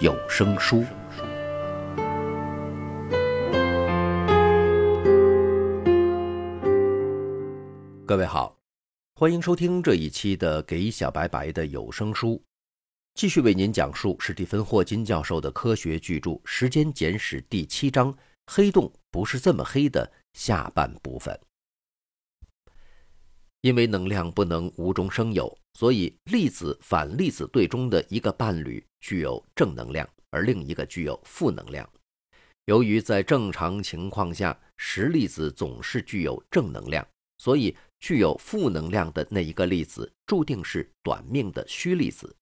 有声书。各位好，欢迎收听这一期的给小白白的有声书。继续为您讲述史蒂芬·霍金教授的科学巨著《时间简史》第七章“黑洞不是这么黑”的下半部分。因为能量不能无中生有，所以粒子反粒子对中的一个伴侣具有正能量，而另一个具有负能量。由于在正常情况下，实粒子总是具有正能量，所以具有负能量的那一个粒子注定是短命的虚粒子。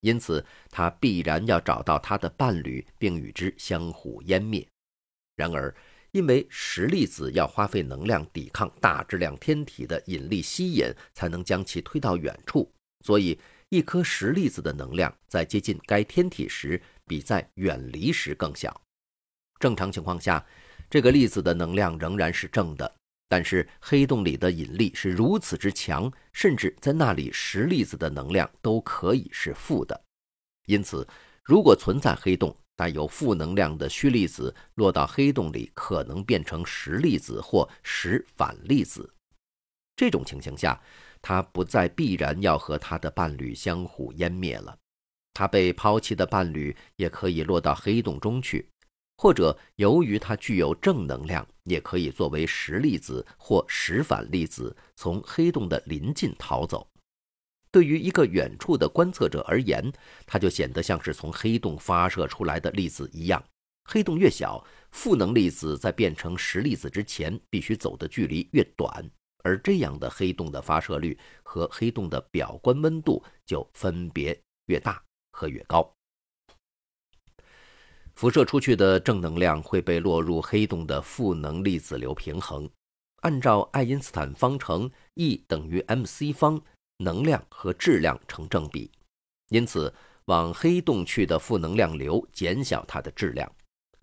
因此，它必然要找到它的伴侣，并与之相互湮灭。然而，因为实粒子要花费能量抵抗大质量天体的引力吸引，才能将其推到远处，所以一颗实粒子的能量在接近该天体时，比在远离时更小。正常情况下，这个粒子的能量仍然是正的。但是黑洞里的引力是如此之强，甚至在那里实粒子的能量都可以是负的。因此，如果存在黑洞，带有负能量的虚粒子落到黑洞里，可能变成实粒子或实反粒子。这种情形下，它不再必然要和它的伴侣相互湮灭了。它被抛弃的伴侣也可以落到黑洞中去。或者由于它具有正能量，也可以作为实粒子或实反粒子从黑洞的临近逃走。对于一个远处的观测者而言，它就显得像是从黑洞发射出来的粒子一样。黑洞越小，负能粒子在变成实粒子之前必须走的距离越短，而这样的黑洞的发射率和黑洞的表观温度就分别越大和越高。辐射出去的正能量会被落入黑洞的负能粒子流平衡。按照爱因斯坦方程，E 等于 mc 方，能量和质量成正比，因此往黑洞去的负能量流减小它的质量。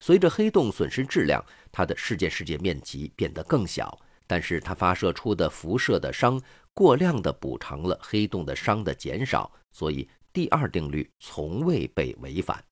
随着黑洞损失质量，它的事件世界面积变得更小，但是它发射出的辐射的熵过量的补偿了黑洞的熵的减少，所以第二定律从未被违反。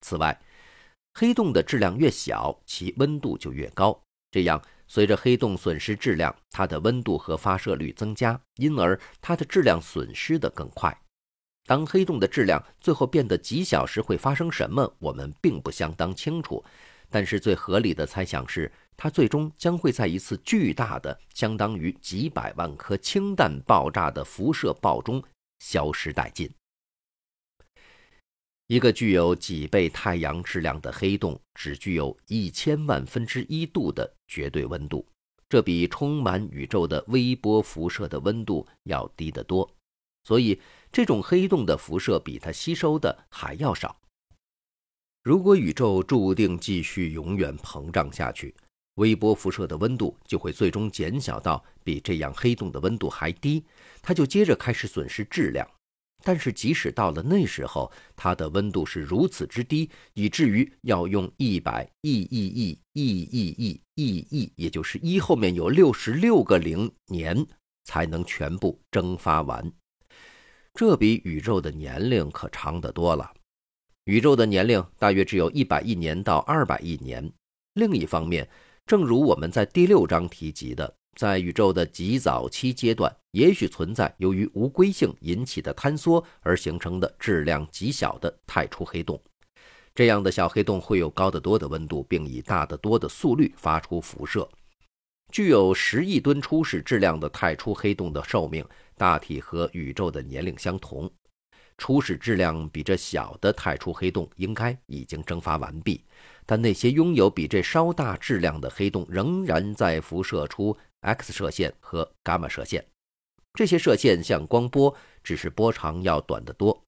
此外，黑洞的质量越小，其温度就越高。这样，随着黑洞损失质量，它的温度和发射率增加，因而它的质量损失的更快。当黑洞的质量最后变得极小时，会发生什么？我们并不相当清楚。但是最合理的猜想是，它最终将会在一次巨大的、相当于几百万颗氢弹爆炸的辐射爆中消失殆尽。一个具有几倍太阳质量的黑洞，只具有一千万分之一度的绝对温度，这比充满宇宙的微波辐射的温度要低得多。所以，这种黑洞的辐射比它吸收的还要少。如果宇宙注定继续永远膨胀下去，微波辐射的温度就会最终减小到比这样黑洞的温度还低，它就接着开始损失质量。但是，即使到了那时候，它的温度是如此之低，以至于要用一百亿亿亿亿亿亿亿亿，也就是一后面有六十六个零年，才能全部蒸发完。这比宇宙的年龄可长得多了。宇宙的年龄大约只有一百亿年到二百亿年。另一方面，正如我们在第六章提及的。在宇宙的极早期阶段，也许存在由于无规性引起的坍缩而形成的质量极小的太初黑洞。这样的小黑洞会有高得多的温度，并以大得多的速率发出辐射。具有十亿吨初始质量的太初黑洞的寿命大体和宇宙的年龄相同。初始质量比这小的太初黑洞应该已经蒸发完毕，但那些拥有比这稍大质量的黑洞仍然在辐射出。X 射线和伽马射线，这些射线像光波，只是波长要短得多。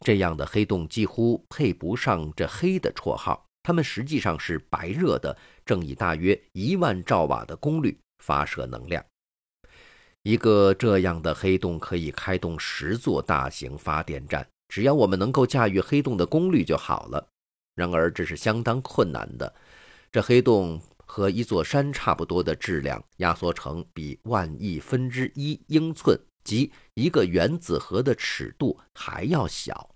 这样的黑洞几乎配不上这“黑”的绰号，它们实际上是白热的，正以大约一万兆瓦的功率发射能量。一个这样的黑洞可以开动十座大型发电站，只要我们能够驾驭黑洞的功率就好了。然而，这是相当困难的。这黑洞和一座山差不多的质量，压缩成比万亿分之一英寸及一个原子核的尺度还要小。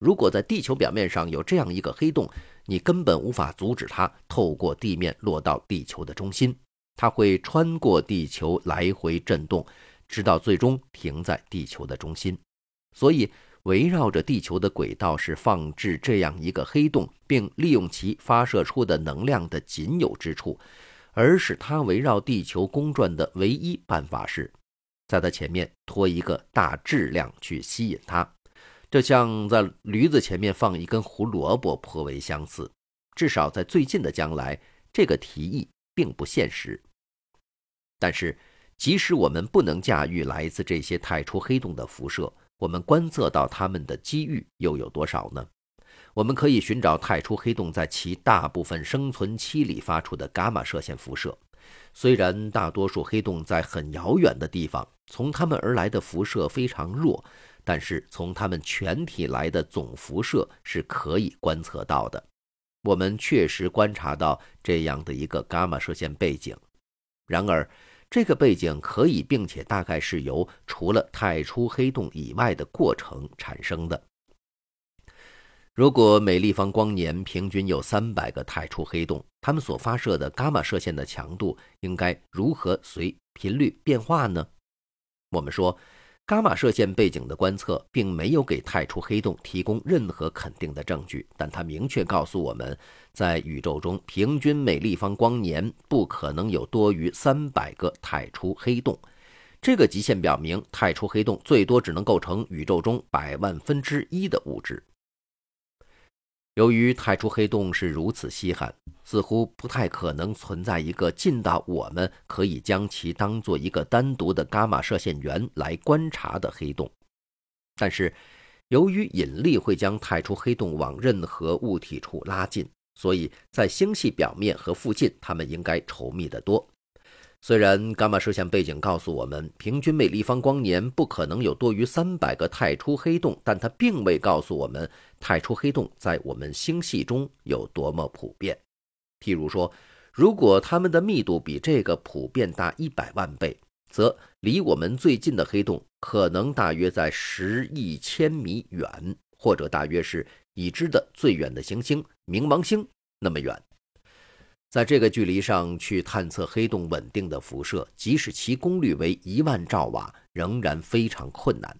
如果在地球表面上有这样一个黑洞，你根本无法阻止它透过地面落到地球的中心。它会穿过地球来回震动，直到最终停在地球的中心。所以，围绕着地球的轨道是放置这样一个黑洞，并利用其发射出的能量的仅有之处。而使它围绕地球公转的唯一办法是，在它前面拖一个大质量去吸引它。这像在驴子前面放一根胡萝卜颇为相似。至少在最近的将来，这个提议并不现实。但是，即使我们不能驾驭来自这些太初黑洞的辐射，我们观测到它们的机遇又有多少呢？我们可以寻找太初黑洞在其大部分生存期里发出的伽马射线辐射。虽然大多数黑洞在很遥远的地方，从它们而来的辐射非常弱，但是从它们全体来的总辐射是可以观测到的。我们确实观察到这样的一个伽马射线背景。然而，这个背景可以，并且大概是由除了太初黑洞以外的过程产生的。如果每立方光年平均有三百个太初黑洞，它们所发射的伽马射线的强度应该如何随频率变化呢？我们说。伽马射线背景的观测并没有给太初黑洞提供任何肯定的证据，但它明确告诉我们，在宇宙中平均每立方光年不可能有多于三百个太初黑洞。这个极限表明，太初黑洞最多只能构成宇宙中百万分之一的物质。由于太初黑洞是如此稀罕，似乎不太可能存在一个近到我们可以将其当做一个单独的伽马射线源来观察的黑洞。但是，由于引力会将太初黑洞往任何物体处拉近，所以在星系表面和附近，它们应该稠密得多。虽然伽马射线背景告诉我们，平均每立方光年不可能有多于三百个太初黑洞，但它并未告诉我们太初黑洞在我们星系中有多么普遍。譬如说，如果它们的密度比这个普遍大一百万倍，则离我们最近的黑洞可能大约在十亿千米远，或者大约是已知的最远的行星冥王星那么远。在这个距离上去探测黑洞稳定的辐射，即使其功率为一万兆瓦，仍然非常困难。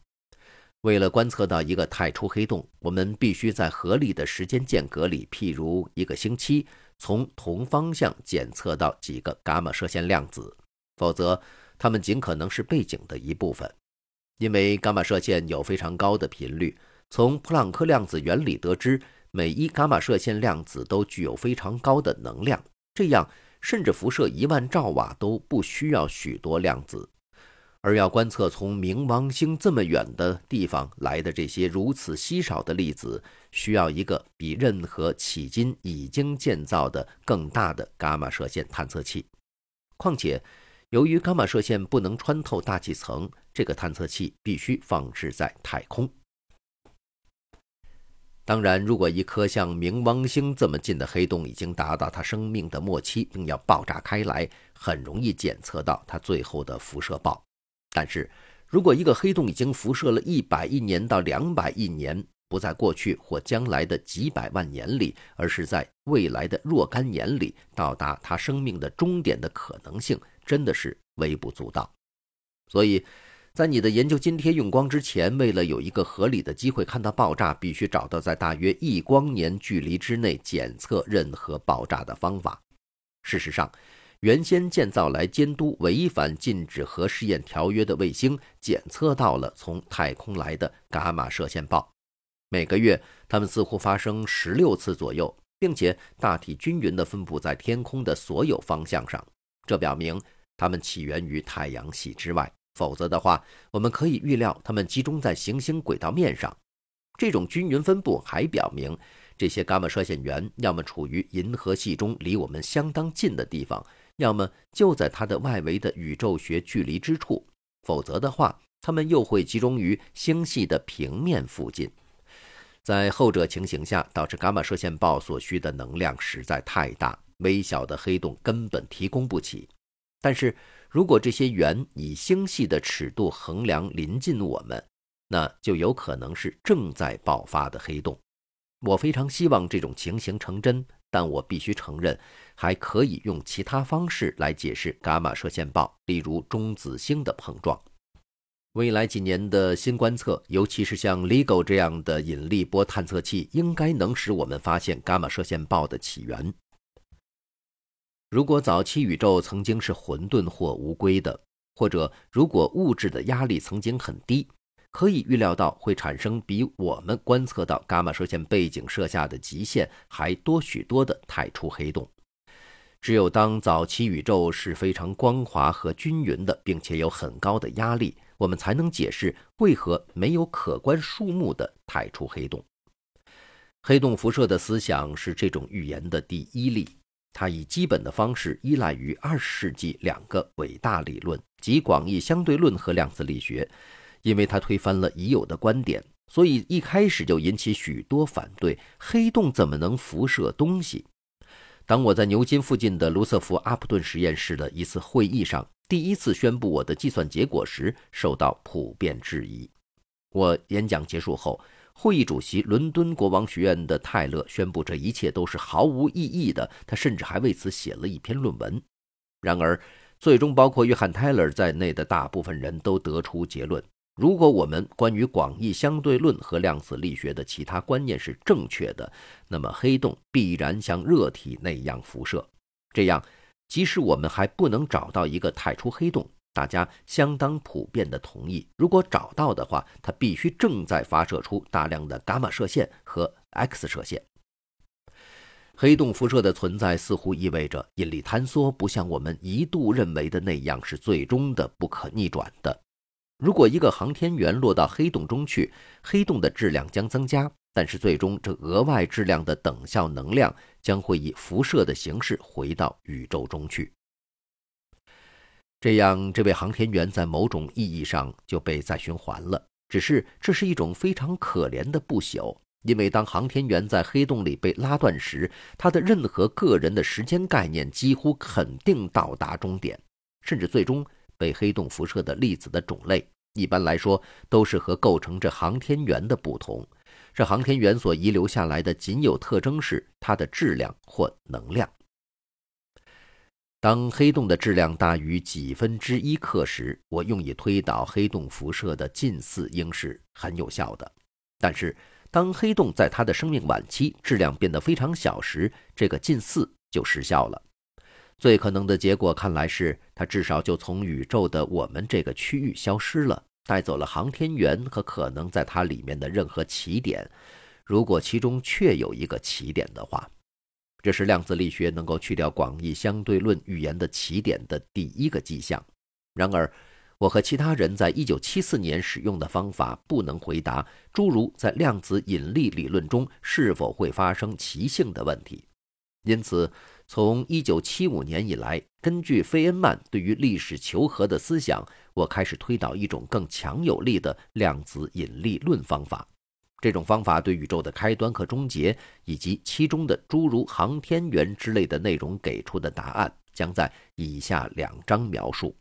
为了观测到一个太初黑洞，我们必须在合理的时间间隔里，譬如一个星期，从同方向检测到几个伽马射线量子，否则它们尽可能是背景的一部分。因为伽马射线有非常高的频率，从普朗克量子原理得知，每一伽马射线量子都具有非常高的能量。这样，甚至辐射一万兆瓦都不需要许多量子，而要观测从冥王星这么远的地方来的这些如此稀少的粒子，需要一个比任何迄今已经建造的更大的伽马射线探测器。况且，由于伽马射线不能穿透大气层，这个探测器必须放置在太空。当然，如果一颗像冥王星这么近的黑洞已经达到它生命的末期，并要爆炸开来，很容易检测到它最后的辐射爆。但是，如果一个黑洞已经辐射了一百亿年到两百亿年，不在过去或将来的几百万年里，而是在未来的若干年里到达它生命的终点的可能性，真的是微不足道。所以。在你的研究津贴用光之前，为了有一个合理的机会看到爆炸，必须找到在大约一光年距离之内检测任何爆炸的方法。事实上，原先建造来监督违反禁止核试验条约的卫星，检测到了从太空来的伽马射线暴。每个月，它们似乎发生十六次左右，并且大体均匀地分布在天空的所有方向上。这表明它们起源于太阳系之外。否则的话，我们可以预料它们集中在行星轨道面上。这种均匀分布还表明，这些伽马射线源要么处于银河系中离我们相当近的地方，要么就在它的外围的宇宙学距离之处。否则的话，它们又会集中于星系的平面附近。在后者情形下，导致伽马射线暴所需的能量实在太大，微小的黑洞根本提供不起。但是如果这些源以星系的尺度衡量临近我们，那就有可能是正在爆发的黑洞。我非常希望这种情形成真，但我必须承认，还可以用其他方式来解释伽马射线暴，例如中子星的碰撞。未来几年的新观测，尤其是像 LIGO 这样的引力波探测器，应该能使我们发现伽马射线暴的起源。如果早期宇宙曾经是混沌或无规的，或者如果物质的压力曾经很低，可以预料到会产生比我们观测到伽马射线背景设下的极限还多许多的太初黑洞。只有当早期宇宙是非常光滑和均匀的，并且有很高的压力。我们才能解释为何没有可观数目的太初黑洞。黑洞辐射的思想是这种预言的第一例，它以基本的方式依赖于二十世纪两个伟大理论，即广义相对论和量子力学。因为它推翻了已有的观点，所以一开始就引起许多反对。黑洞怎么能辐射东西？当我在牛津附近的卢瑟福阿普顿实验室的一次会议上。第一次宣布我的计算结果时，受到普遍质疑。我演讲结束后，会议主席伦敦国王学院的泰勒宣布这一切都是毫无意义的。他甚至还为此写了一篇论文。然而，最终包括约翰·泰勒在内的大部分人都得出结论：如果我们关于广义相对论和量子力学的其他观念是正确的，那么黑洞必然像热体那样辐射。这样。即使我们还不能找到一个太初黑洞，大家相当普遍的同意，如果找到的话，它必须正在发射出大量的伽马射线和 X 射线。黑洞辐射的存在似乎意味着引力坍缩不像我们一度认为的那样是最终的、不可逆转的。如果一个航天员落到黑洞中去，黑洞的质量将增加。但是最终，这额外质量的等效能量将会以辐射的形式回到宇宙中去。这样，这位航天员在某种意义上就被再循环了。只是这是一种非常可怜的不朽，因为当航天员在黑洞里被拉断时，他的任何个人的时间概念几乎肯定到达终点，甚至最终被黑洞辐射的粒子的种类，一般来说都是和构成这航天员的不同。这航天员所遗留下来的仅有特征是它的质量或能量。当黑洞的质量大于几分之一克时，我用以推导黑洞辐射的近似应是很有效的。但是，当黑洞在它的生命晚期质量变得非常小时，这个近似就失效了。最可能的结果看来是，它至少就从宇宙的我们这个区域消失了。带走了航天员和可能在它里面的任何起点，如果其中确有一个起点的话，这是量子力学能够去掉广义相对论预言的起点的第一个迹象。然而，我和其他人在一九七四年使用的方法不能回答诸如在量子引力理论中是否会发生奇性的问题，因此。从一九七五年以来，根据费恩曼对于历史求和的思想，我开始推导一种更强有力的量子引力论方法。这种方法对宇宙的开端和终结，以及其中的诸如航天员之类的内容给出的答案，将在以下两章描述。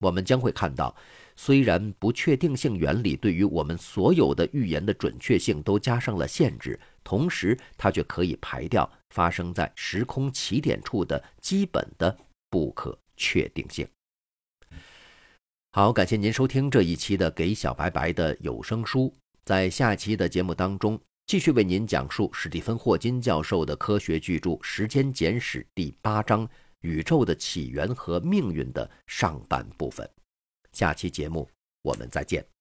我们将会看到。虽然不确定性原理对于我们所有的预言的准确性都加上了限制，同时它却可以排掉发生在时空起点处的基本的不可确定性。好，感谢您收听这一期的《给小白白的有声书》。在下期的节目当中，继续为您讲述史蒂芬·霍金教授的科学巨著《时间简史》第八章“宇宙的起源和命运”的上半部分。下期节目，我们再见。